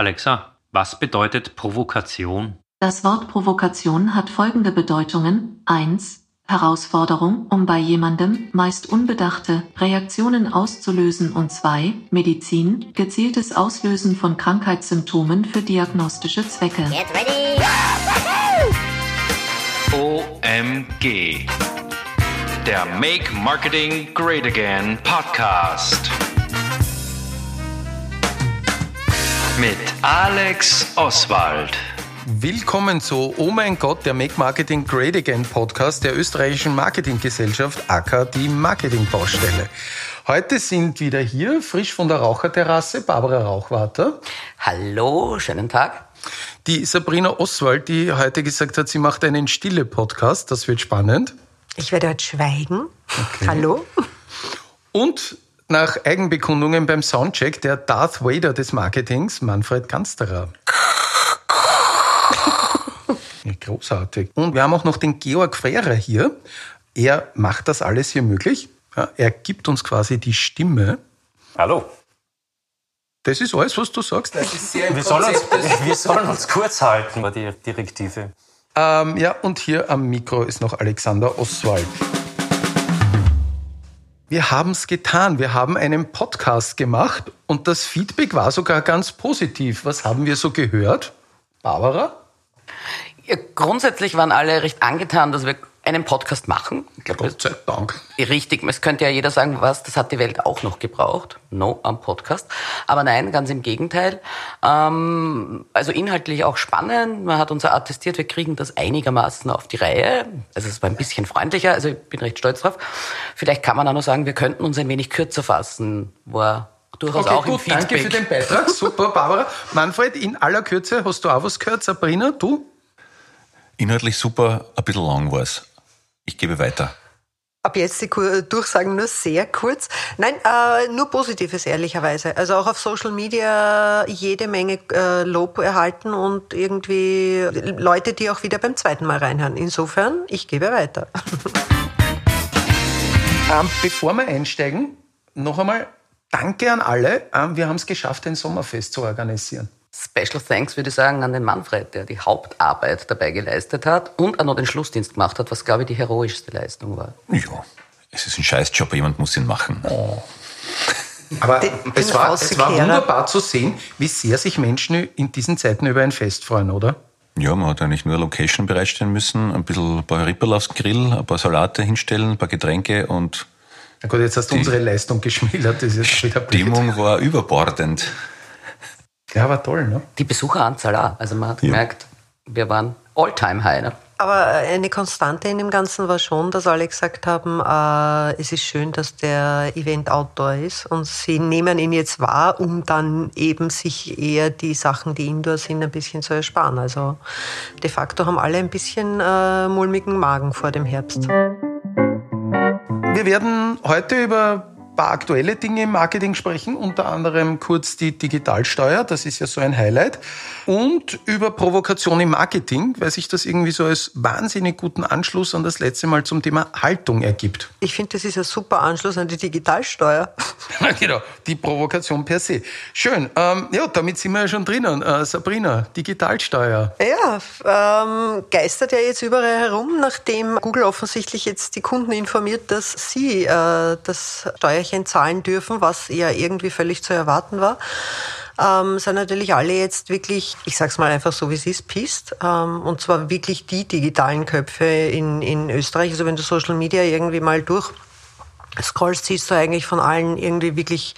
Alexa, was bedeutet Provokation? Das Wort Provokation hat folgende Bedeutungen. 1. Herausforderung, um bei jemandem, meist unbedachte, Reaktionen auszulösen und 2. Medizin, gezieltes Auslösen von Krankheitssymptomen für diagnostische Zwecke. Get ready. OMG. Der Make Marketing Great Again Podcast. Mit Alex Oswald. Willkommen zu Oh mein Gott, der Make Marketing Great Again Podcast der österreichischen Marketinggesellschaft AK, die Marketingbaustelle. Heute sind wieder hier, frisch von der Raucherterrasse, Barbara Rauchwater. Hallo, schönen Tag. Die Sabrina Oswald, die heute gesagt hat, sie macht einen stille Podcast, das wird spannend. Ich werde heute schweigen. Hallo. Und nach Eigenbekundungen beim Soundcheck der Darth Vader des Marketings, Manfred Gansterer. Ja, großartig. Und wir haben auch noch den Georg Frehrer hier. Er macht das alles hier möglich. Ja, Er gibt uns quasi die Stimme. Hallo. Das ist alles, was du sagst. Wir sollen uns, wir sollen uns kurz halten, war die Direktive. Ähm, ja, und hier am Mikro ist noch Alexander Oswald. Wir haben es getan. Wir haben einen Podcast gemacht und das Feedback war sogar ganz positiv. Was haben wir so gehört? Barbara? Ja, grundsätzlich waren alle recht angetan, dass wir einen Podcast machen. Ich glaube, Gott sei Dank. richtig. Es könnte ja jeder sagen, was, das hat die Welt auch noch gebraucht. No am Podcast. Aber nein, ganz im Gegenteil. Ähm, also inhaltlich auch spannend. Man hat uns ja attestiert, wir kriegen das einigermaßen auf die Reihe. Also es war ein bisschen freundlicher. Also ich bin recht stolz drauf. Vielleicht kann man auch noch sagen, wir könnten uns ein wenig kürzer fassen. War durchaus Okay, auch im gut, Feedback. danke für den Beitrag. Super, Barbara. Manfred, in aller Kürze, hast du auch was gehört? Sabrina, du? Inhaltlich super, ein bisschen lang war's. Ich gebe weiter. Ab jetzt die Durchsagen nur sehr kurz. Nein, äh, nur Positives, ehrlicherweise. Also auch auf Social Media jede Menge äh, Lob erhalten und irgendwie Leute, die auch wieder beim zweiten Mal reinhören. Insofern, ich gebe weiter. Ähm, bevor wir einsteigen, noch einmal danke an alle. Ähm, wir haben es geschafft, ein Sommerfest zu organisieren. Special Thanks, würde ich sagen, an den Manfred, der die Hauptarbeit dabei geleistet hat und auch noch den Schlussdienst gemacht hat, was, glaube ich, die heroischste Leistung war. Ja, es ist ein Scheißjob, jemand muss ihn machen. Aber Den- es, den war, es war wunderbar zu sehen, wie sehr sich Menschen in diesen Zeiten über ein Fest freuen, oder? Ja, man hat eigentlich nur eine Location bereitstellen müssen, ein bisschen ein paar Ripperl aufs Grill, ein paar Salate hinstellen, ein paar Getränke und Na gut, jetzt hast du unsere Leistung geschmälert. Das ist jetzt wieder blöd. Stimmung war überbordend. Ja, war toll, ne? Die Besucheranzahl auch. Also man hat gemerkt, wir waren All-Time-High. Ne? Aber eine Konstante in dem Ganzen war schon, dass alle gesagt haben, äh, es ist schön, dass der Event Outdoor ist und sie nehmen ihn jetzt wahr, um dann eben sich eher die Sachen, die Indoor sind, ein bisschen zu ersparen. Also de facto haben alle ein bisschen äh, mulmigen Magen vor dem Herbst. Wir werden heute über paar aktuelle Dinge im Marketing sprechen, unter anderem kurz die Digitalsteuer, das ist ja so ein Highlight, und über Provokation im Marketing, weil sich das irgendwie so als wahnsinnig guten Anschluss an das letzte Mal zum Thema Haltung ergibt. Ich finde, das ist ein super Anschluss an die Digitalsteuer. genau, die Provokation per se. Schön, ähm, ja, damit sind wir ja schon drinnen. Äh, Sabrina, Digitalsteuer. Ja, ähm, geistert ja jetzt überall herum, nachdem Google offensichtlich jetzt die Kunden informiert, dass sie äh, das Steuerchen zahlen dürfen, was ja irgendwie völlig zu erwarten war. Ähm, sind natürlich alle jetzt wirklich, ich sag's mal einfach so, wie es ist, pisst. Ähm, und zwar wirklich die digitalen Köpfe in, in Österreich. Also wenn du Social Media irgendwie mal durch scrollst, siehst du eigentlich von allen irgendwie wirklich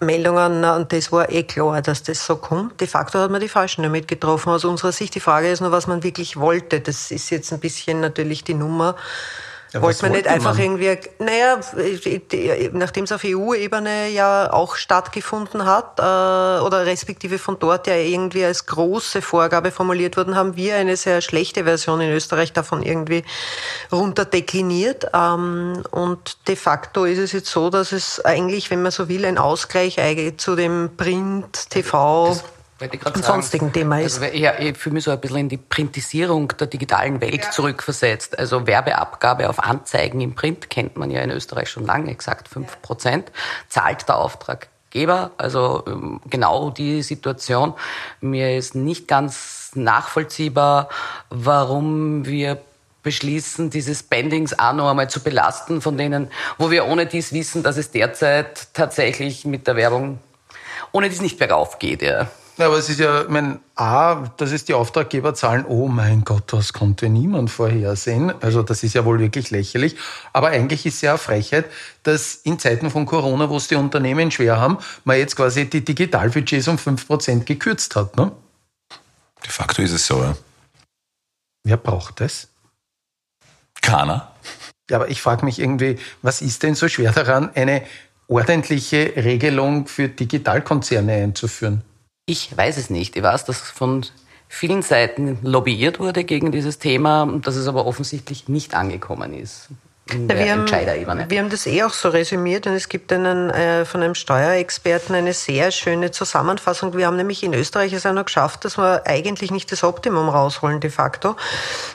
Meldungen und das war eh klar, dass das so kommt. De facto hat man die Falschen damit getroffen. Aus unserer Sicht, die Frage ist nur, was man wirklich wollte. Das ist jetzt ein bisschen natürlich die Nummer. Ja, wollte man nicht einfach man? irgendwie, naja, nachdem es auf EU-Ebene ja auch stattgefunden hat, äh, oder respektive von dort ja irgendwie als große Vorgabe formuliert worden, haben wir eine sehr schlechte Version in Österreich davon irgendwie runterdekliniert. Ähm, und de facto ist es jetzt so, dass es eigentlich, wenn man so will, ein Ausgleich eigentlich zu dem Print, TV, Wollte sagen. sonstigen Thema ist. Also, weil ich- ja, ich fühle mich so ein bisschen in die Printisierung der digitalen Welt zurückversetzt. Also Werbeabgabe auf Anzeigen im Print kennt man ja in Österreich schon lange, exakt 5 Prozent, zahlt der Auftraggeber Auftraggeber, also ähm, genau die Situation. Mir ist nicht ganz nachvollziehbar, warum wir beschließen, diese Spendings auch noch einmal zu belasten, von denen, wo wir ohne dies wissen, dass es derzeit tatsächlich mit der Werbung ohne dies nicht bergauf geht. Ja. Ja, aber es ist ja, ich meine, A, dass es die Auftraggeber zahlen, oh mein Gott, das konnte niemand vorhersehen. Also das ist ja wohl wirklich lächerlich. Aber eigentlich ist ja eine Frechheit, dass in Zeiten von Corona, wo es die Unternehmen schwer haben, man jetzt quasi die Digitalbudgets um 5% gekürzt hat. Ne? De facto ist es so, ja. Wer braucht das? Keiner. Ja, aber ich frage mich irgendwie, was ist denn so schwer daran, eine ordentliche Regelung für Digitalkonzerne einzuführen? Ich weiß es nicht. Ich weiß, dass von vielen Seiten lobbyiert wurde gegen dieses Thema, dass es aber offensichtlich nicht angekommen ist der wir, haben, wir haben das eh auch so resümiert und es gibt einen, äh, von einem Steuerexperten eine sehr schöne Zusammenfassung. Wir haben nämlich in Österreich es auch noch geschafft, dass wir eigentlich nicht das Optimum rausholen de facto.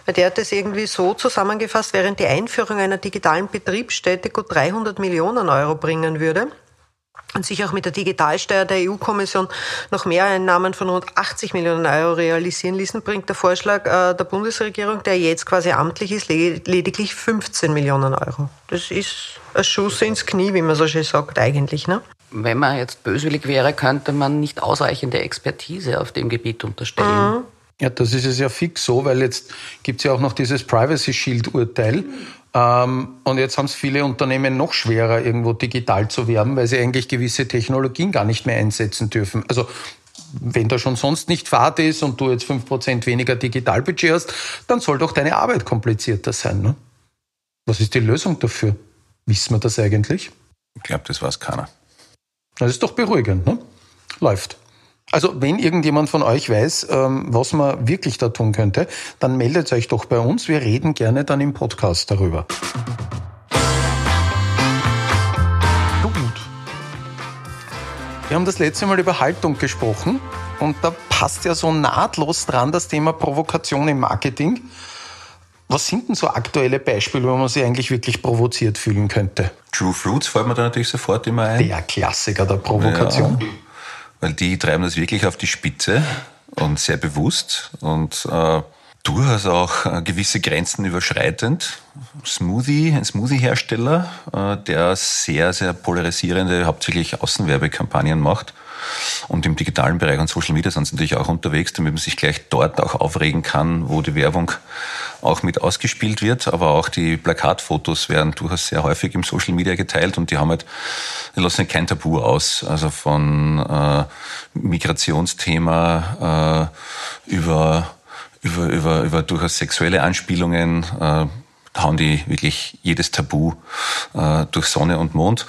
Weil der hat das irgendwie so zusammengefasst, während die Einführung einer digitalen Betriebsstätte gut 300 Millionen Euro bringen würde und sich auch mit der Digitalsteuer der EU-Kommission noch Mehreinnahmen von rund 80 Millionen Euro realisieren ließen, bringt der Vorschlag äh, der Bundesregierung, der jetzt quasi amtlich ist, le lediglich 15 Millionen Euro. Das ist ein Schuss ins Knie, wie man so schön sagt, eigentlich. Ne? Wenn man jetzt böswillig wäre, könnte man nicht ausreichende Expertise auf dem Gebiet unterstellen. Ja, das ist es ja fix so, weil jetzt gibt es ja auch noch dieses Privacy Shield-Urteil. Ähm, und jetzt haben es viele Unternehmen noch schwerer, irgendwo digital zu werben, weil sie eigentlich gewisse Technologien gar nicht mehr einsetzen dürfen. Also wenn da schon sonst nicht Fahrt ist und du jetzt 5% weniger Digitalbudget hast, dann soll doch deine Arbeit komplizierter sein. Ne? Was ist die Lösung dafür? Wissen wir das eigentlich? Ich glaube, das weiß keiner. Das ist doch beruhigend, ne? Läuft. Also wenn irgendjemand von euch weiß, ähm, was man wirklich da tun könnte, dann meldet euch doch bei uns. Wir reden gerne dann im Podcast darüber. Gut. Wir haben das letzte Mal über Haltung gesprochen und da passt ja so nahtlos dran das Thema Provokation im Marketing. Was sind denn so aktuelle Beispiele, wo man sich eigentlich wirklich provoziert fühlen könnte? True Fruits fällt mir da natürlich sofort immer ein. Der Klassiker der Provokation. Ja, weil die treiben das wirklich auf die Spitze und sehr bewusst und äh, durchaus auch äh, gewisse Grenzen überschreitend. Smoothie, ein Smoothie-Hersteller, äh, der sehr, sehr polarisierende, hauptsächlich Außenwerbekampagnen macht. Und im digitalen Bereich und Social Media sind sie natürlich auch unterwegs, damit man sich gleich dort auch aufregen kann, wo die Werbung auch mit ausgespielt wird. Aber auch die Plakatfotos werden durchaus sehr häufig im Social Media geteilt und die haben halt, die lassen kein Tabu aus. Also von äh, Migrationsthema äh, über, über, über, über durchaus sexuelle Anspielungen, äh, hauen die wirklich jedes Tabu äh, durch Sonne und Mond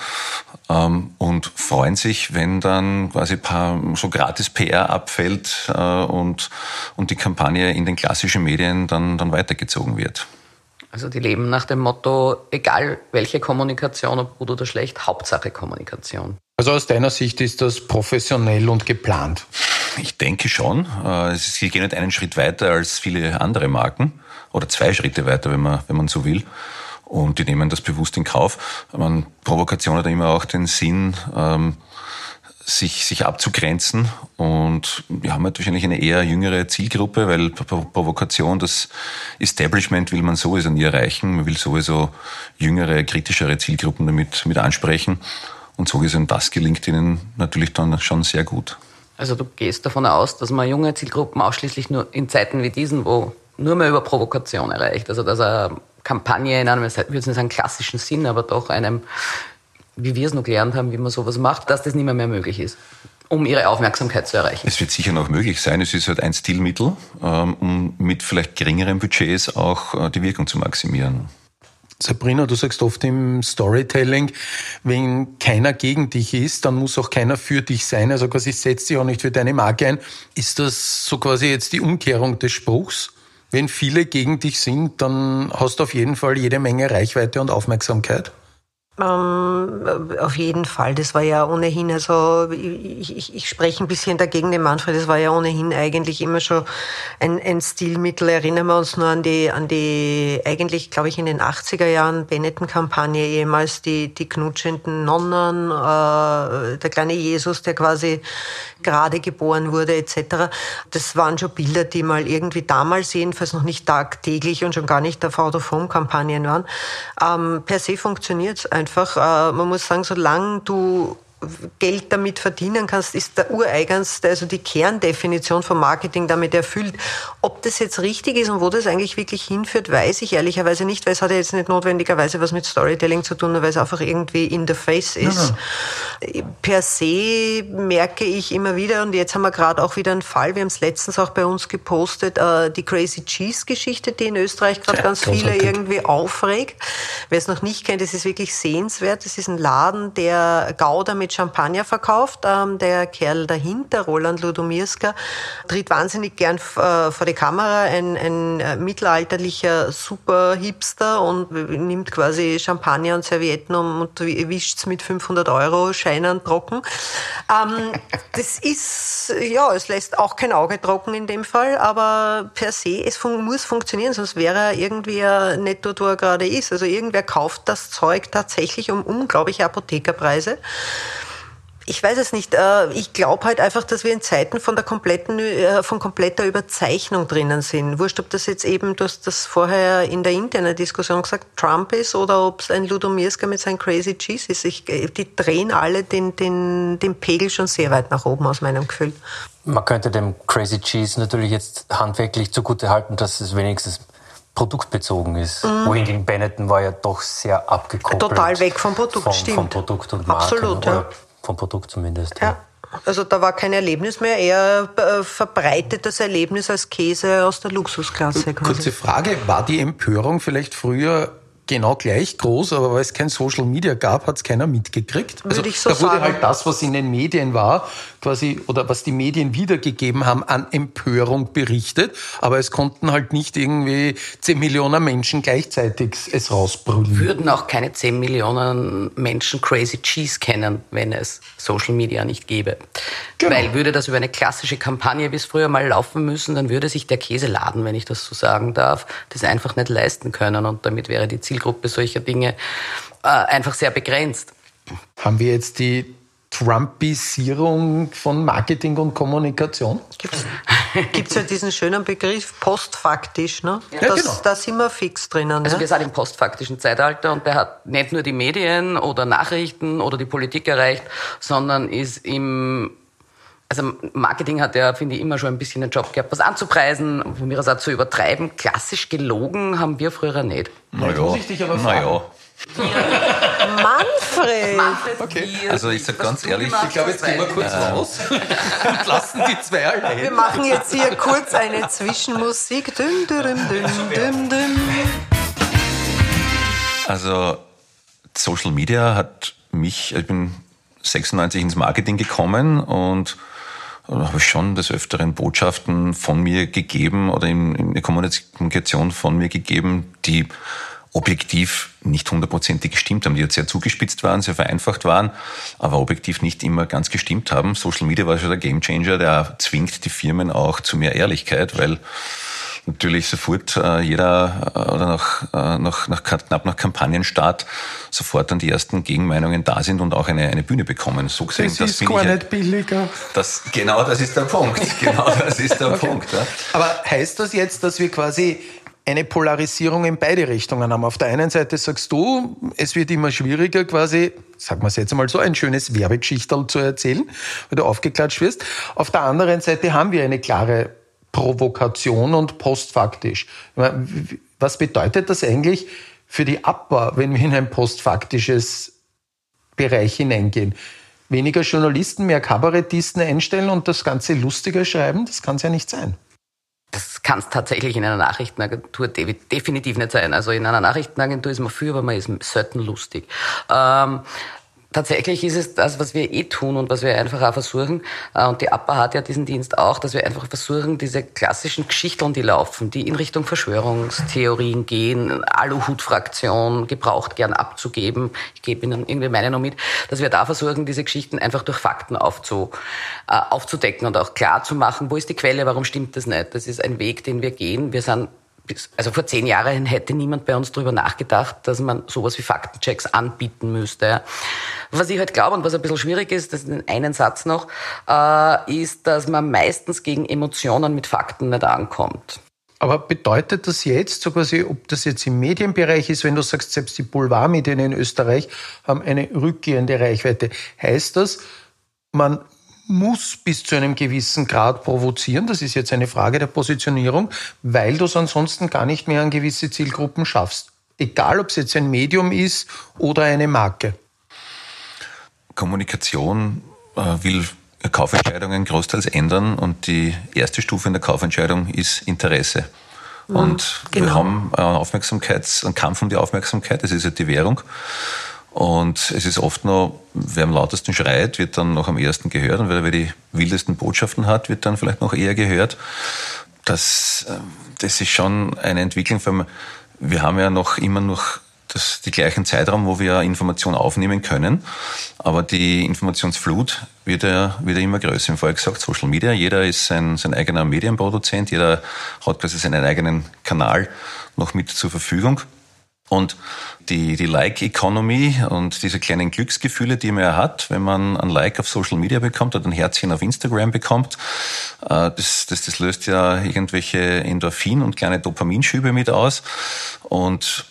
ähm, und freuen sich, wenn dann quasi paar, so gratis PR abfällt äh, und, und die Kampagne in den klassischen Medien dann, dann weitergezogen wird. Also die leben nach dem Motto, egal welche Kommunikation, ob gut oder schlecht, Hauptsache Kommunikation. Also aus deiner Sicht ist das professionell und geplant? Ich denke schon. Äh, Sie gehen nicht einen Schritt weiter als viele andere Marken oder zwei Schritte weiter, wenn man, wenn man so will. Und die nehmen das bewusst in Kauf. Man, Provokation hat immer auch den Sinn, ähm, sich, sich abzugrenzen. Und wir haben halt wahrscheinlich eine eher jüngere Zielgruppe, weil Provokation, das Establishment will man sowieso nie erreichen. Man will sowieso jüngere, kritischere Zielgruppen damit mit ansprechen. Und so gesehen, das gelingt ihnen natürlich dann schon sehr gut. Also du gehst davon aus, dass man junge Zielgruppen ausschließlich nur in Zeiten wie diesen, wo nur mehr über Provokation erreicht. Also dass eine Kampagne in einem, ich würde nicht sagen klassischen Sinn, aber doch einem, wie wir es noch gelernt haben, wie man sowas macht, dass das nicht mehr, mehr möglich ist um ihre Aufmerksamkeit zu erreichen. Es wird sicher noch möglich sein. Es ist halt ein Stilmittel, ähm, um mit vielleicht geringeren Budgets auch äh, die Wirkung zu maximieren. Sabrina, du sagst oft im Storytelling, wenn keiner gegen dich ist, dann muss auch keiner für dich sein. Also quasi setzt dich auch nicht für deine Marke ein. Ist das so quasi jetzt die Umkehrung des Spruchs? Wenn viele gegen dich sind, dann hast du auf jeden Fall jede Menge Reichweite und Aufmerksamkeit? Ähm, auf jeden Fall. Das war ja ohnehin, also ich, ich, ich spreche ein bisschen dagegen den Manfred, das war ja ohnehin eigentlich immer schon ein, ein Stilmittel. Erinnern wir uns nur an die, an die eigentlich, glaube ich, in den 80er Jahren Benetton-Kampagne, ehemals die, die knutschenden Nonnen, äh, der kleine Jesus, der quasi gerade geboren wurde, etc. Das waren schon Bilder, die mal irgendwie damals jedenfalls noch nicht tagtäglich und schon gar nicht der Out-of-Home-Kampagnen waren. Ähm, per se funktioniert es einfach. Äh, man muss sagen, solange du Geld damit verdienen kannst, ist der ureigenste, also die Kerndefinition von Marketing damit erfüllt. Ob das jetzt richtig ist und wo das eigentlich wirklich hinführt, weiß ich ehrlicherweise nicht, weil es hat ja jetzt nicht notwendigerweise was mit Storytelling zu tun, weil es einfach irgendwie in the face ist. Ja, Per se merke ich immer wieder, und jetzt haben wir gerade auch wieder einen Fall, wir haben es letztens auch bei uns gepostet, äh, die Crazy Cheese Geschichte, die in Österreich gerade ja, ganz viele irgendwie aufregt. Wer es noch nicht kennt, es ist wirklich sehenswert. Es ist ein Laden, der Gouda mit Champagner verkauft. Ähm, der Kerl dahinter, Roland Ludomirska, tritt wahnsinnig gern äh, vor die Kamera. Ein, ein äh, mittelalterlicher Super-Hipster und nimmt quasi Champagner und Servietten und wischt es mit 500 Euro Scheinen trocken. Ähm, das ist, ja, es lässt auch kein Auge trocken in dem Fall, aber per se, es fun muss funktionieren, sonst wäre er irgendwie nicht dort, wo er gerade ist. Also irgendwer kauft das Zeug tatsächlich um unglaubliche Apothekerpreise ich weiß es nicht. Äh, ich glaube halt einfach, dass wir in Zeiten von der kompletten, äh, von kompletter Überzeichnung drinnen sind. Wurscht, ob das jetzt eben, du hast das vorher in der internen Diskussion gesagt, Trump ist oder ob es ein Ludomirska mit seinem Crazy Cheese ist. Ich, äh, die drehen alle den, den, den Pegel schon sehr weit nach oben aus meinem Gefühl. Man könnte dem Crazy Cheese natürlich jetzt handwerklich zugute halten, dass es wenigstens produktbezogen ist. Mhm. Wohingegen Benetton war ja doch sehr abgekoppelt. Total weg vom Produkt, vom, stimmt. Vom Produkt und Marken. Absolut, ja vom Produkt zumindest. Ja. ja. Also da war kein Erlebnis mehr, eher äh, verbreitetes Erlebnis als Käse aus der Luxusklasse. Quasi. Kurze Frage, war die Empörung vielleicht früher genau gleich groß, aber weil es kein Social Media gab, hat es keiner mitgekriegt. Also Würde ich so da wurde sagen. halt das, was in den Medien war, quasi, oder was die Medien wiedergegeben haben, an Empörung berichtet, aber es konnten halt nicht irgendwie 10 Millionen Menschen gleichzeitig es rausbrüllen. Würden auch keine 10 Millionen Menschen Crazy Cheese kennen, wenn es Social Media nicht gäbe. Genau. Weil würde das über eine klassische Kampagne bis früher mal laufen müssen, dann würde sich der Käseladen, wenn ich das so sagen darf, das einfach nicht leisten können und damit wäre die Ziel Zielgruppe solcher Dinge äh, einfach sehr begrenzt. Haben wir jetzt die Trumpisierung von Marketing und Kommunikation? Gibt es ja diesen schönen Begriff postfaktisch, ne? Ja, das, genau. Da sind wir fix drinnen. Also ja? wir sind im postfaktischen Zeitalter und der hat nicht nur die Medien oder Nachrichten oder die Politik erreicht, sondern ist im also Marketing hat ja, finde ich, immer schon ein bisschen den Job gehabt, was anzupreisen, von mir aus auch zu übertreiben. Klassisch gelogen haben wir früher nicht. Naja, muss ich dich aber fragen. Manfred! Manfred okay. Also ich sag ganz ehrlich, ich glaube, jetzt gehen wir kurz äh. raus und lassen die zwei allein. Wir machen jetzt hier kurz eine Zwischenmusik. Düm, düm, düm, düm. Also Social Media hat mich, ich bin 96 ins Marketing gekommen und habe ich schon des Öfteren Botschaften von mir gegeben oder in, in der Kommunikation von mir gegeben, die objektiv nicht hundertprozentig gestimmt haben, die jetzt sehr zugespitzt waren, sehr vereinfacht waren, aber objektiv nicht immer ganz gestimmt haben. Social Media war schon der Gamechanger, der zwingt die Firmen auch zu mehr Ehrlichkeit, weil natürlich sofort äh, jeder äh, oder nach, äh, nach, nach, knapp nach Kampagnenstart sofort dann die ersten Gegenmeinungen da sind und auch eine, eine Bühne bekommen. So gesehen, das, das ist gar nicht halt, billiger. Das, genau das ist der Punkt. Genau das ist der okay. Punkt. Ja. Aber heißt das jetzt, dass wir quasi eine Polarisierung in beide Richtungen haben. Auf der einen Seite sagst du, es wird immer schwieriger, quasi, sagen wir es jetzt einmal so, ein schönes Werbegeschichtel zu erzählen, weil du aufgeklatscht wirst. Auf der anderen Seite haben wir eine klare Provokation und postfaktisch. Was bedeutet das eigentlich für die Abbau, wenn wir in ein postfaktisches Bereich hineingehen? Weniger Journalisten, mehr Kabarettisten einstellen und das Ganze lustiger schreiben? Das kann es ja nicht sein. Das kann es tatsächlich in einer Nachrichtenagentur definitiv nicht sein. Also in einer Nachrichtenagentur ist man für, aber man ist selten lustig. Ähm, tatsächlich ist es das, was wir eh tun und was wir einfach auch versuchen, äh, und die APA hat ja diesen Dienst auch, dass wir einfach versuchen, diese klassischen Geschichten, die laufen, die in Richtung Verschwörungstheorien gehen, Aluhut-Fraktion, gebraucht gern abzugeben, ich gebe Ihnen irgendwie meine noch mit, dass wir da versuchen, diese Geschichten einfach durch Fakten aufzu, äh, aufzudecken und auch klar zu machen, wo ist die Quelle, warum stimmt das nicht. Das ist ein Weg, den wir gehen. Wir sind also vor zehn Jahren hätte niemand bei uns darüber nachgedacht, dass man sowas wie Faktenchecks anbieten müsste. Was ich halt glaube und was ein bisschen schwierig ist, das ist in einen Satz noch, äh, ist, dass man meistens gegen Emotionen mit Fakten nicht ankommt. Aber bedeutet das jetzt, so quasi, ob das jetzt im Medienbereich ist, wenn du sagst, selbst die Boulevardmedien in Österreich haben eine rückgehende Reichweite, heißt das, man muss bis zu einem gewissen Grad provozieren. Das ist jetzt eine Frage der Positionierung, weil du es ansonsten gar nicht mehr an gewisse Zielgruppen schaffst. Egal, ob es jetzt ein Medium ist oder eine Marke. Kommunikation äh, will Kaufentscheidungen großteils ändern und die erste Stufe in der Kaufentscheidung ist Interesse. Mhm, und genau. wir haben einen Aufmerksamkeits-, einen Kampf um die Aufmerksamkeit, das ist ja die Währung. Und es ist oft noch, wer am lautesten schreit, wird dann noch am ersten gehört. Und wer die wildesten Botschaften hat, wird dann vielleicht noch eher gehört. Das, äh, das ist schon eine Entwicklung. Wir haben ja noch immer noch das, die gleichen Zeitraum, wo wir Informationen aufnehmen können. Aber die Informationsflut wird ja, wird ja immer größer. Habe vorher gesagt, Social Media. Jeder ist sein, sein eigener Medienproduzent. Jeder hat quasi seinen eigenen Kanal noch mit zur Verfügung. Und die, die Like-Economy und diese kleinen Glücksgefühle, die man ja hat, wenn man ein Like auf Social Media bekommt oder ein Herzchen auf Instagram bekommt, äh, das, das, das löst ja irgendwelche Endorphin- und kleine Dopaminschübe mit aus. Und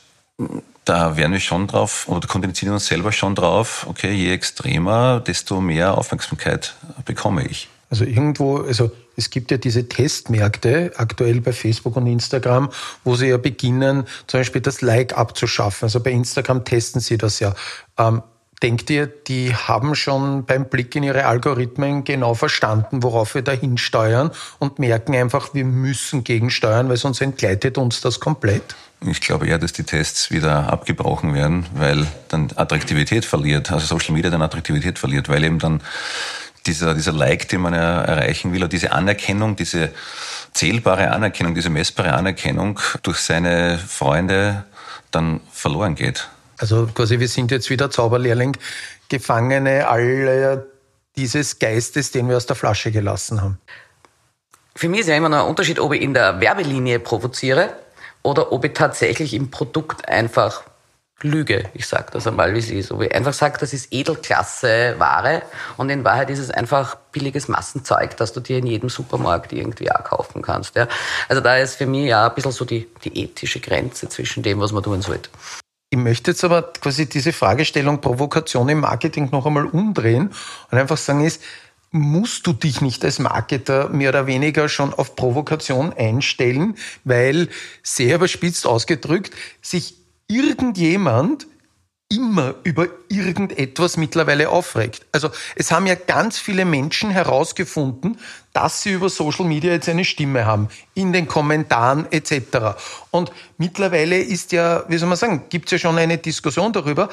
da werden wir schon drauf, oder kondizieren uns selber schon drauf, okay, je extremer, desto mehr Aufmerksamkeit bekomme ich. Also irgendwo, also es gibt ja diese Testmärkte aktuell bei Facebook und Instagram, wo sie ja beginnen, zum Beispiel das Like abzuschaffen. Also bei Instagram testen sie das ja. Ähm, denkt ihr, die haben schon beim Blick in ihre Algorithmen genau verstanden, worauf wir da hinsteuern und merken einfach, wir müssen gegensteuern, weil sonst entgleitet uns das komplett? Ich glaube eher, dass die Tests wieder abgebrochen werden, weil dann Attraktivität verliert, also Social Media dann Attraktivität verliert, weil eben dann dieser, dieser Like, den man ja erreichen will, oder diese Anerkennung, diese zählbare Anerkennung, diese messbare Anerkennung durch seine Freunde dann verloren geht. Also quasi, wir sind jetzt wieder Zauberlehrling, Gefangene all dieses Geistes, den wir aus der Flasche gelassen haben. Für mich ist ja immer noch ein Unterschied, ob ich in der Werbelinie provoziere oder ob ich tatsächlich im Produkt einfach Lüge. Ich sage das einmal, wie es ist. Ob ich einfach sage, das ist Edelklasse Ware und in Wahrheit ist es einfach billiges Massenzeug, das du dir in jedem Supermarkt irgendwie auch kaufen kannst. Ja. Also da ist für mich ja ein bisschen so die, die ethische Grenze zwischen dem, was man tun sollte. Ich möchte jetzt aber quasi diese Fragestellung Provokation im Marketing noch einmal umdrehen und einfach sagen ist, musst du dich nicht als Marketer mehr oder weniger schon auf Provokation einstellen, weil sehr überspitzt ausgedrückt sich irgendjemand immer über irgendetwas mittlerweile aufregt. Also es haben ja ganz viele Menschen herausgefunden, dass sie über Social Media jetzt eine Stimme haben, in den Kommentaren etc. Und mittlerweile ist ja, wie soll man sagen, gibt es ja schon eine Diskussion darüber,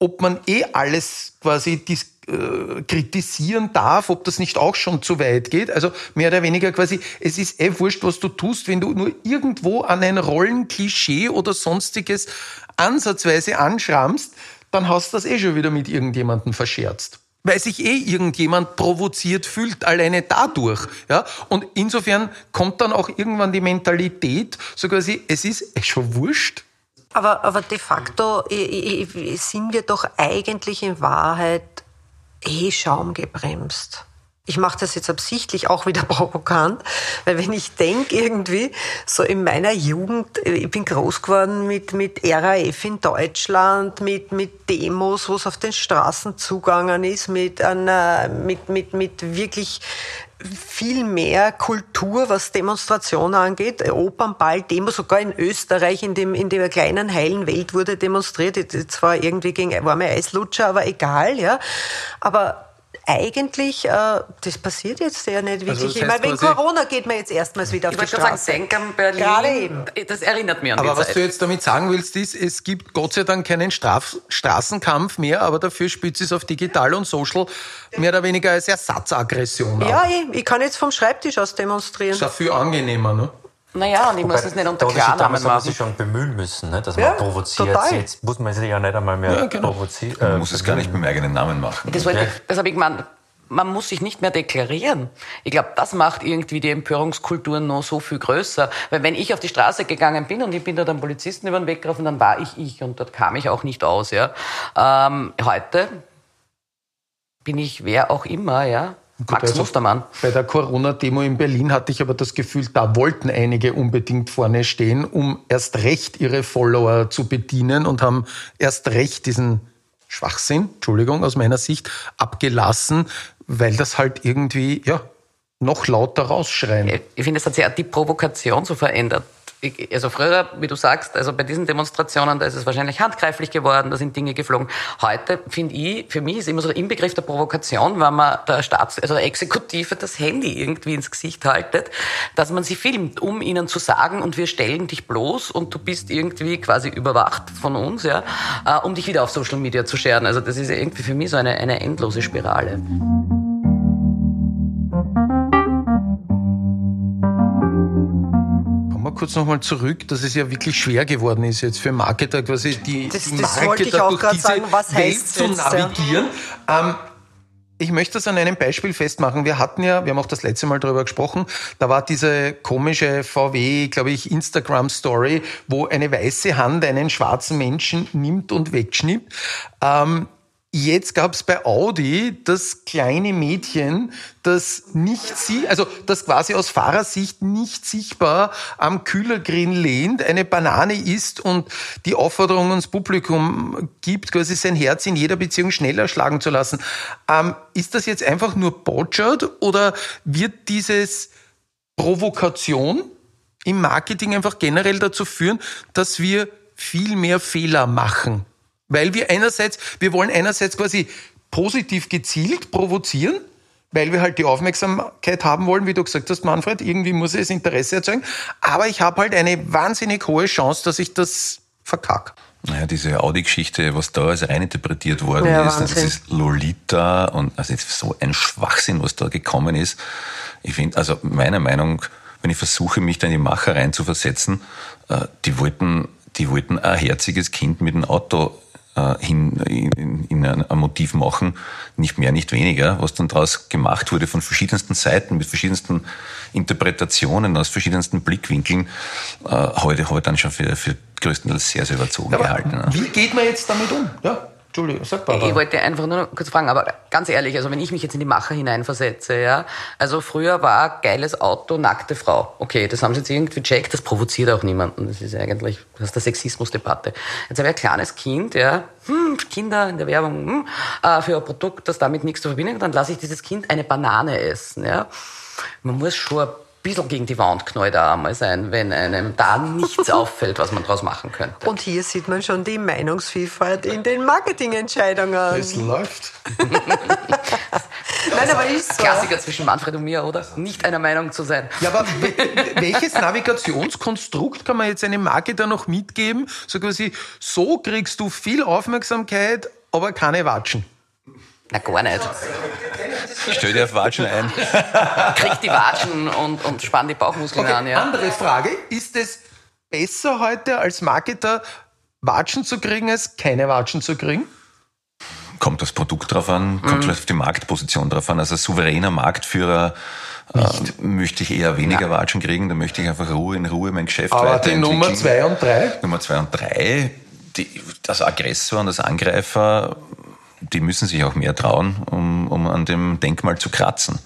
ob man eh alles quasi äh, kritisieren darf, ob das nicht auch schon zu weit geht. Also mehr oder weniger quasi, es ist eh wurscht, was du tust, wenn du nur irgendwo an ein Rollenklischee oder sonstiges ansatzweise anschrammst, dann hast du das eh schon wieder mit irgendjemandem verscherzt weil sich eh irgendjemand provoziert fühlt, alleine dadurch. Ja? Und insofern kommt dann auch irgendwann die Mentalität, so quasi, es ist eh schon wurscht. Aber, aber de facto sind wir doch eigentlich in Wahrheit eh schaumgebremst. Ich mache das jetzt absichtlich auch wieder provokant, weil wenn ich denke irgendwie, so in meiner Jugend, ich bin groß geworden mit, mit RAF in Deutschland, mit, mit Demos, wo es auf den Straßen zugangen ist, mit, einer, mit, mit, mit wirklich viel mehr Kultur, was Demonstrationen angeht. Opernball, Demo, sogar in Österreich, in, dem, in der kleinen heilen Welt wurde demonstriert. Zwar irgendwie gegen warme Eislutscher, aber egal, ja. Aber eigentlich, äh, das passiert jetzt ja nicht wirklich. Also das ich meine, heißt wegen Corona geht man jetzt erstmals wieder auf Ich die Straße. sagen, denk an Berlin. Gerade eben. Das erinnert mich an Aber die was Zeit. du jetzt damit sagen willst, ist, es gibt Gott sei Dank keinen Straf Straßenkampf mehr, aber dafür spitzt es auf digital und social mehr oder weniger als Ersatzaggression Ja, ab. ich, ich kann jetzt vom Schreibtisch aus demonstrieren. Ist ja viel angenehmer, ne? Naja, und ich muss es nicht unter Da Klarnamen man sich machen. schon bemühen müssen, ne, dass Ja, man provoziert. total. Jetzt muss man sich ja nicht einmal mehr Ja, genau. provozieren. Man muss es gar nicht mit dem eigenen Namen machen. Das, wollte Ja. ich, das habe ich gemeint. Man muss sich nicht mehr deklarieren. Ich glaube, das macht irgendwie die Empörungskultur noch so viel größer. Weil wenn ich auf die Straße gegangen bin und ich bin dort einem Polizisten über den Weg gelaufen, dann war ich ich und dort kam ich auch nicht aus. Ja. Ähm, heute bin ich wer auch immer, ja. Max also- Mustermann. Bei der Corona-Demo in Berlin hatte ich aber das Gefühl, da wollten einige unbedingt vorne stehen, um erst recht ihre Follower zu bedienen und haben erst recht diesen Schwachsinn, Entschuldigung, aus meiner Sicht, abgelassen, weil das halt irgendwie, ja, noch lauter rausschreien. Ich finde, es hat sich auch die Provokation so verändert. Also früher, wie du sagst, also bei diesen Demonstrationen, da ist es wahrscheinlich handgreiflich geworden, da sind Dinge geflogen. Heute, finde ich, für mich ist immer so der Inbegriff der Provokation, wenn man der Staats-, also der Exekutive das Handy irgendwie ins Gesicht haltet, dass man sie filmt, um ihnen zu sagen, und wir stellen dich bloß und du bist irgendwie quasi überwacht von uns, ja, äh, um dich wieder auf Social Media zu scheren. Also das ist irgendwie für mich so eine, eine endlose Spirale. Wir kurz nochmal zurück, dass es ja wirklich schwer geworden ist, jetzt für Marketer quasi die, Das- die das Marketer auch durch diese sagen, was Welt zu jetzt, ja? navigieren. Ähm, ich möchte das an einem Beispiel festmachen. Wir hatten ja, wir haben auch das letzte Mal darüber gesprochen, da war diese komische VW, glaube ich, Instagram-Story, wo eine weiße Hand einen schwarzen Menschen nimmt und wegschnippt. Ähm, Jetzt gab es bei Audi das kleine Mädchen, das nicht sie, also das quasi aus Fahrersicht nicht sichtbar am Kühlergrill lehnt, eine Banane isst und die Aufforderung ans Publikum gibt, quasi sein Herz in jeder Beziehung schneller schlagen zu lassen. Ähm, ist das jetzt einfach nur botschert oder wird dieses Provokation im Marketing einfach generell dazu führen, dass wir viel mehr Fehler machen? Weil wir einerseits, wir wollen einerseits quasi positiv gezielt provozieren, weil wir halt die Aufmerksamkeit haben wollen, wie du gesagt hast, Manfred, irgendwie muss es Interesse erzeugen, aber ich habe halt eine wahnsinnig hohe Chance, dass ich das verkack. Naja, diese Audi-Geschichte, was da als reininterpretiert worden Ja, ist, das Wahnsinn. ist Lolita und also so ein Schwachsinn, was da gekommen ist. Ich finde, also meiner Meinung, wenn ich versuche, mich da in die Macher reinzuversetzen, äh, die wollten, die wollten ein herziges Kind mit dem Auto hin, in, in ein, Motiv machen, nicht mehr, nicht weniger, was dann daraus gemacht wurde von verschiedensten Seiten, mit verschiedensten Interpretationen, aus verschiedensten Blickwinkeln, äh, heute, heute dann schon für, für größtenteils sehr, sehr überzogen gehalten. ne? wie geht man jetzt damit um? Ja, Entschuldigung, sag Barbara. Ich wollte einfach nur kurz fragen, aber ganz ehrlich, also wenn ich mich jetzt in die Macher hineinversetze, ja, also früher war geiles Auto, nackte Frau. Okay, das haben sie jetzt irgendwie checkt, das provoziert auch niemanden. Das ist eigentlich, das ist der Sexismusdebatte. Jetzt habe ich ein kleines Kind, ja, hm, Kinder in der Werbung, hm, äh, für ein Produkt, das damit nichts zu verbinden hat, dann lasse ich dieses Kind eine Banane essen, ja. Man muss schon bisschen gegen die Wand knallt da einmal sein, wenn einem da nichts auffällt, was man draus machen könnte. Und hier sieht man schon die Meinungsvielfalt in den Marketingentscheidungen. es läuft. Nein, aber ist so. Klassiker zwischen Manfred und mir, oder? Nicht einer Meinung zu sein. Ja, aber we- welches Navigationskonstrukt kann man jetzt einem Marketer noch mitgeben? So quasi, so kriegst du viel Aufmerksamkeit, aber keine Watschen. Na, gar nicht. Stell dir auf Watschen ein. Krieg die Watschen und, und spann die Bauchmuskeln Okay, an, ja. andere Frage. Ist es besser heute als Marketer Watschen zu kriegen, als keine Watschen zu kriegen? Kommt das Produkt drauf an, kommt vielleicht auf die Marktposition drauf an. Also als souveräner Marktführer äh, möchte ich eher weniger Watschen kriegen, da möchte ich einfach Ruhe in Ruhe mein Geschäft Aber die. Nummer zwei und drei? Nummer zwei und drei, die, das Aggressor und das Angreifer, die müssen sich auch mehr trauen, um, um an dem Denkmal zu kratzen.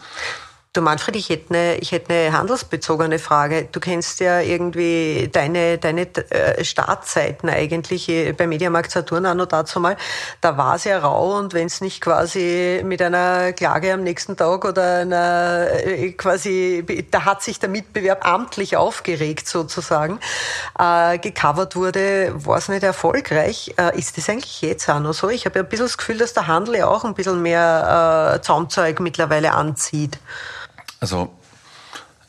Du Manfred, ich hätte eine, ich hätte eine handelsbezogene Frage. Du kennst ja irgendwie deine, deine äh, Startzeiten eigentlich bei Mediamarkt Saturn auch noch dazu mal. Da war es ja rau und wenn es nicht quasi mit einer Klage am nächsten Tag oder einer äh, quasi, da hat sich der Mitbewerb amtlich aufgeregt sozusagen, äh, gecovert wurde, war es nicht erfolgreich. Äh, ist das eigentlich jetzt auch noch so? Ich habe ja ein bisschen das Gefühl, dass der Handel ja auch ein bisschen mehr äh, Zaumzeug mittlerweile anzieht. Also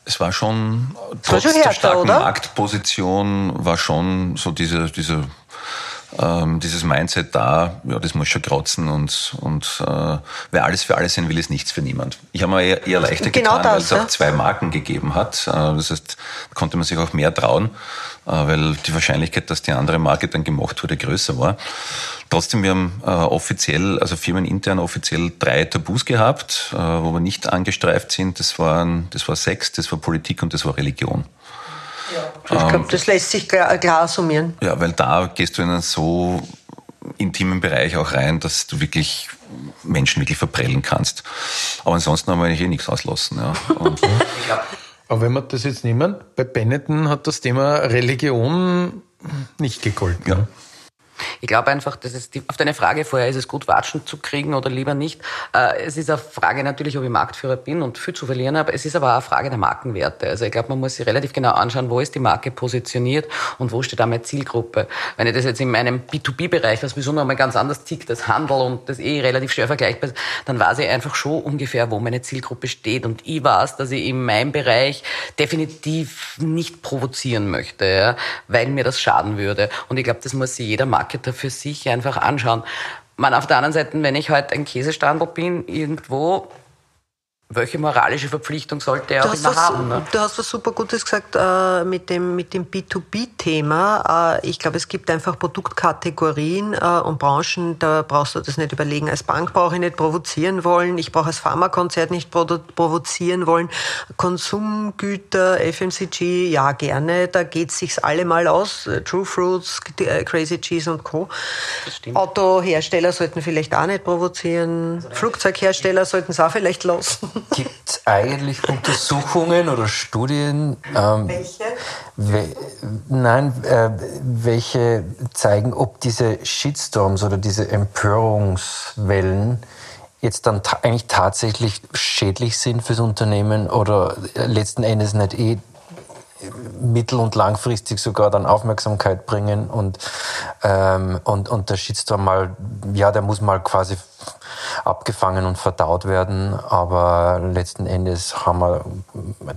es war schon, trotz war schon härter, der starken oder? Marktposition, war schon so diese, diese ähm, dieses Mindset da, ja, das muss schon kratzen und, und äh, wer alles für alles sein will, ist nichts für niemand. Ich habe mir eher, eher leichter genau getan, weil es ja? auch zwei Marken gegeben hat. Äh, das heißt, konnte man sich auch mehr trauen, äh, weil die Wahrscheinlichkeit, dass die andere Marke dann gemacht wurde, größer war. Trotzdem, wir haben äh, offiziell, also firmenintern offiziell drei Tabus gehabt, äh, wo wir nicht angestreift sind. Das waren, das war Sex, das war Politik und das war Religion. Ja. Ich glaube, das lässt sich klar, klar summieren. Ja, weil da gehst du in einen so intimen Bereich auch rein, dass du wirklich Menschen wirklich verprellen kannst. Aber ansonsten haben wir eigentlich eh nichts auslassen. Ja. Aber wenn wir das jetzt nehmen, bei Benetton hat das Thema Religion nicht gegolten. Ja. Ich glaube einfach, dass es die, auf deine Frage vorher, ist es gut, Watschen zu kriegen oder lieber nicht? Äh, es ist eine Frage natürlich, ob ich Marktführer bin und viel zu verlieren habe. Es ist aber auch eine Frage der Markenwerte. Also ich glaube, man muss sich relativ genau anschauen, wo ist die Marke positioniert und wo steht da meine Zielgruppe. Wenn ich das jetzt in meinem B2B-Bereich, was sowieso noch mal ganz anders tickt, das Handel und das eh relativ schwer vergleichbar ist, dann weiß ich einfach schon ungefähr, wo meine Zielgruppe steht. Und ich weiß, dass ich in meinem Bereich definitiv nicht provozieren möchte, ja, weil mir das schaden würde. Und ich glaube, das muss sich jeder Marketer Marketer für sich einfach anschauen. Man auf der anderen Seite, wenn ich heute ein Käsestandel bin, irgendwo, welche moralische Verpflichtung sollte er auch immer was, haben? Ne? Du hast was super Gutes gesagt äh, mit dem, mit dem B2B-Thema. Äh, ich glaube, es gibt einfach Produktkategorien äh, und Branchen, da brauchst du das nicht überlegen. Als Bank brauche ich nicht provozieren wollen, ich brauche als Pharmakonzert nicht provo provozieren wollen. Konsumgüter, FMCG, ja gerne, da geht es sich alle mal aus. True Fruits, äh, Crazy Cheese und Co. Autohersteller sollten vielleicht auch nicht provozieren. Also Flugzeughersteller sollten es auch vielleicht lassen. Gibt es eigentlich Untersuchungen oder Studien? Ähm, welche? We nein, äh, welche zeigen, ob diese Shitstorms oder diese Empörungswellen jetzt dann ta eigentlich tatsächlich schädlich sind fürs Unternehmen oder letzten Endes nicht eh mittel- und langfristig sogar dann Aufmerksamkeit bringen und, ähm, und, und der Shitstorm mal, ja, der muss mal quasi abgefangen und verdaut werden, aber letzten Endes haben wir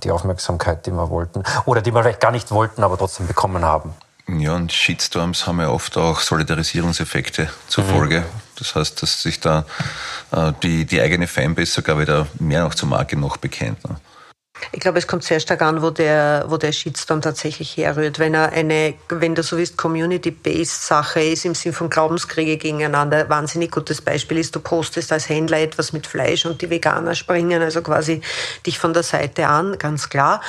die Aufmerksamkeit, die wir wollten oder die wir vielleicht gar nicht wollten, aber trotzdem bekommen haben. Ja, und Shitstorms haben ja oft auch Solidarisierungseffekte zur mhm. Folge. Das heißt, dass sich da äh, die, die eigene Fanbase sogar wieder mehr noch zur Marke noch bekennt. Ne? Ich glaube, es kommt sehr stark an, wo der, wo der Shitstorm tatsächlich herrührt. Wenn er eine, wenn du so willst, Community-based Sache ist, im Sinn von Glaubenskriege gegeneinander, wahnsinnig gutes Beispiel ist, du postest als Händler etwas mit Fleisch und die Veganer springen also quasi dich von der Seite an, ganz klar.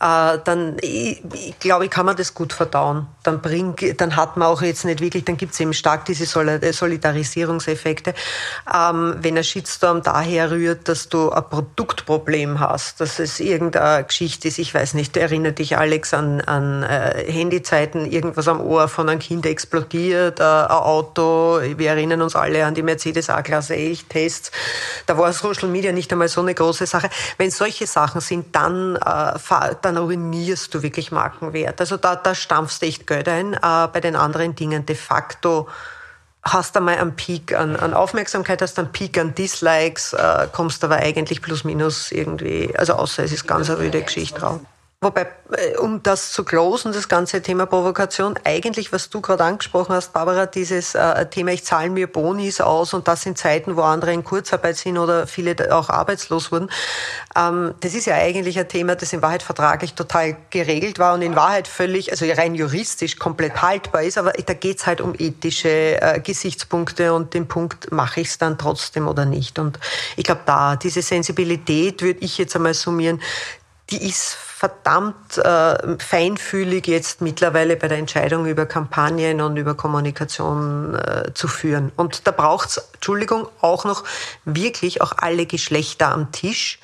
Äh, dann, ich, ich glaube ich, kann man das gut verdauen. Dann bringt, dann hat man auch jetzt nicht wirklich, dann gibt es eben stark diese Solidarisierungseffekte. Ähm, wenn ein Shitstorm daher rührt, dass du ein Produktproblem hast, dass es irgendeine Geschichte ist, ich weiß nicht, erinnert dich Alex an, an äh, Handyzeiten, irgendwas am Ohr von einem Kind explodiert, äh, ein Auto, wir erinnern uns alle an die Mercedes A-Klasse Elch-Tests, da war Social Media nicht einmal so eine große Sache. Wenn solche Sachen sind, dann, äh, dann ruinierst du wirklich Markenwert. Also da, da stampfst du echt Geld ein. Äh, bei den anderen Dingen de facto hast einmal einen Peak an, an Aufmerksamkeit, hast einen Peak an Dislikes, äh, kommst aber eigentlich plus minus irgendwie, also außer es ist ganz eine rüde Geschichte drauf. Wobei, äh, um das zu closen, das ganze Thema Provokation, eigentlich, was du gerade angesprochen hast, Barbara, dieses äh, Thema, ich zahle mir Bonis aus und das in Zeiten, wo andere in Kurzarbeit sind oder viele auch arbeitslos wurden. Ähm, das ist ja eigentlich ein Thema, das in Wahrheit vertraglich total geregelt war und in Wahrheit völlig, also rein juristisch komplett haltbar ist, aber da geht's halt um ethische äh, Gesichtspunkte und den Punkt, mache ich es dann trotzdem oder nicht. Und ich glaube, da, diese Sensibilität würde ich jetzt einmal summieren, die ist verdammt äh, feinfühlig jetzt mittlerweile bei der Entscheidung über Kampagnen und über Kommunikation äh, zu führen. Und da braucht's, Entschuldigung, auch noch wirklich auch alle Geschlechter am Tisch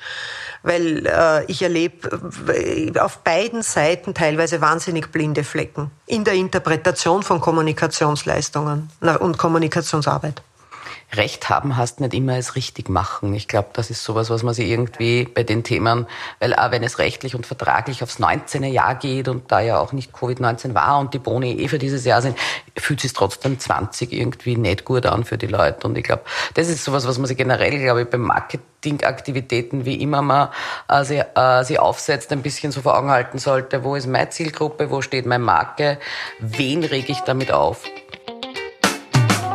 weil äh, ich erlebe äh, auf beiden Seiten teilweise wahnsinnig blinde Flecken in der Interpretation von Kommunikationsleistungen und Kommunikationsarbeit. Recht haben heißt nicht immer es richtig machen. Ich glaube, das ist sowas, was man sich irgendwie bei den Themen, weil auch wenn es rechtlich und vertraglich aufs 19. Jahr geht und da ja auch nicht Covid-19 war und die Boni eh für dieses Jahr sind, fühlt sich trotzdem 20 irgendwie nicht gut an für die Leute. Und ich glaube, das ist sowas, was man sich generell, glaube ich, beim Marketingaktivitäten, wie immer man äh, sie, äh, sie aufsetzt, ein bisschen so vor Augen halten sollte. Wo ist meine Zielgruppe? Wo steht meine Marke? Wen rege ich damit auf?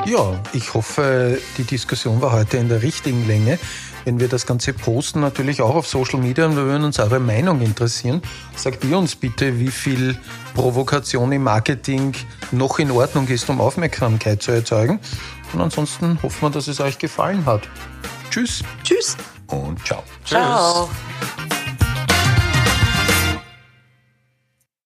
Ja, ich hoffe, die Diskussion war heute in der richtigen Länge. Wenn wir das Ganze posten, natürlich auch auf Social Media und wir würden uns eure Meinung interessieren. Sagt ihr uns bitte, wie viel Provokation im Marketing noch in Ordnung ist, um Aufmerksamkeit zu erzeugen. Und ansonsten hoffen wir, dass es euch gefallen hat. Tschüss. Tschüss. Und ciao. Ciao. Tschüss.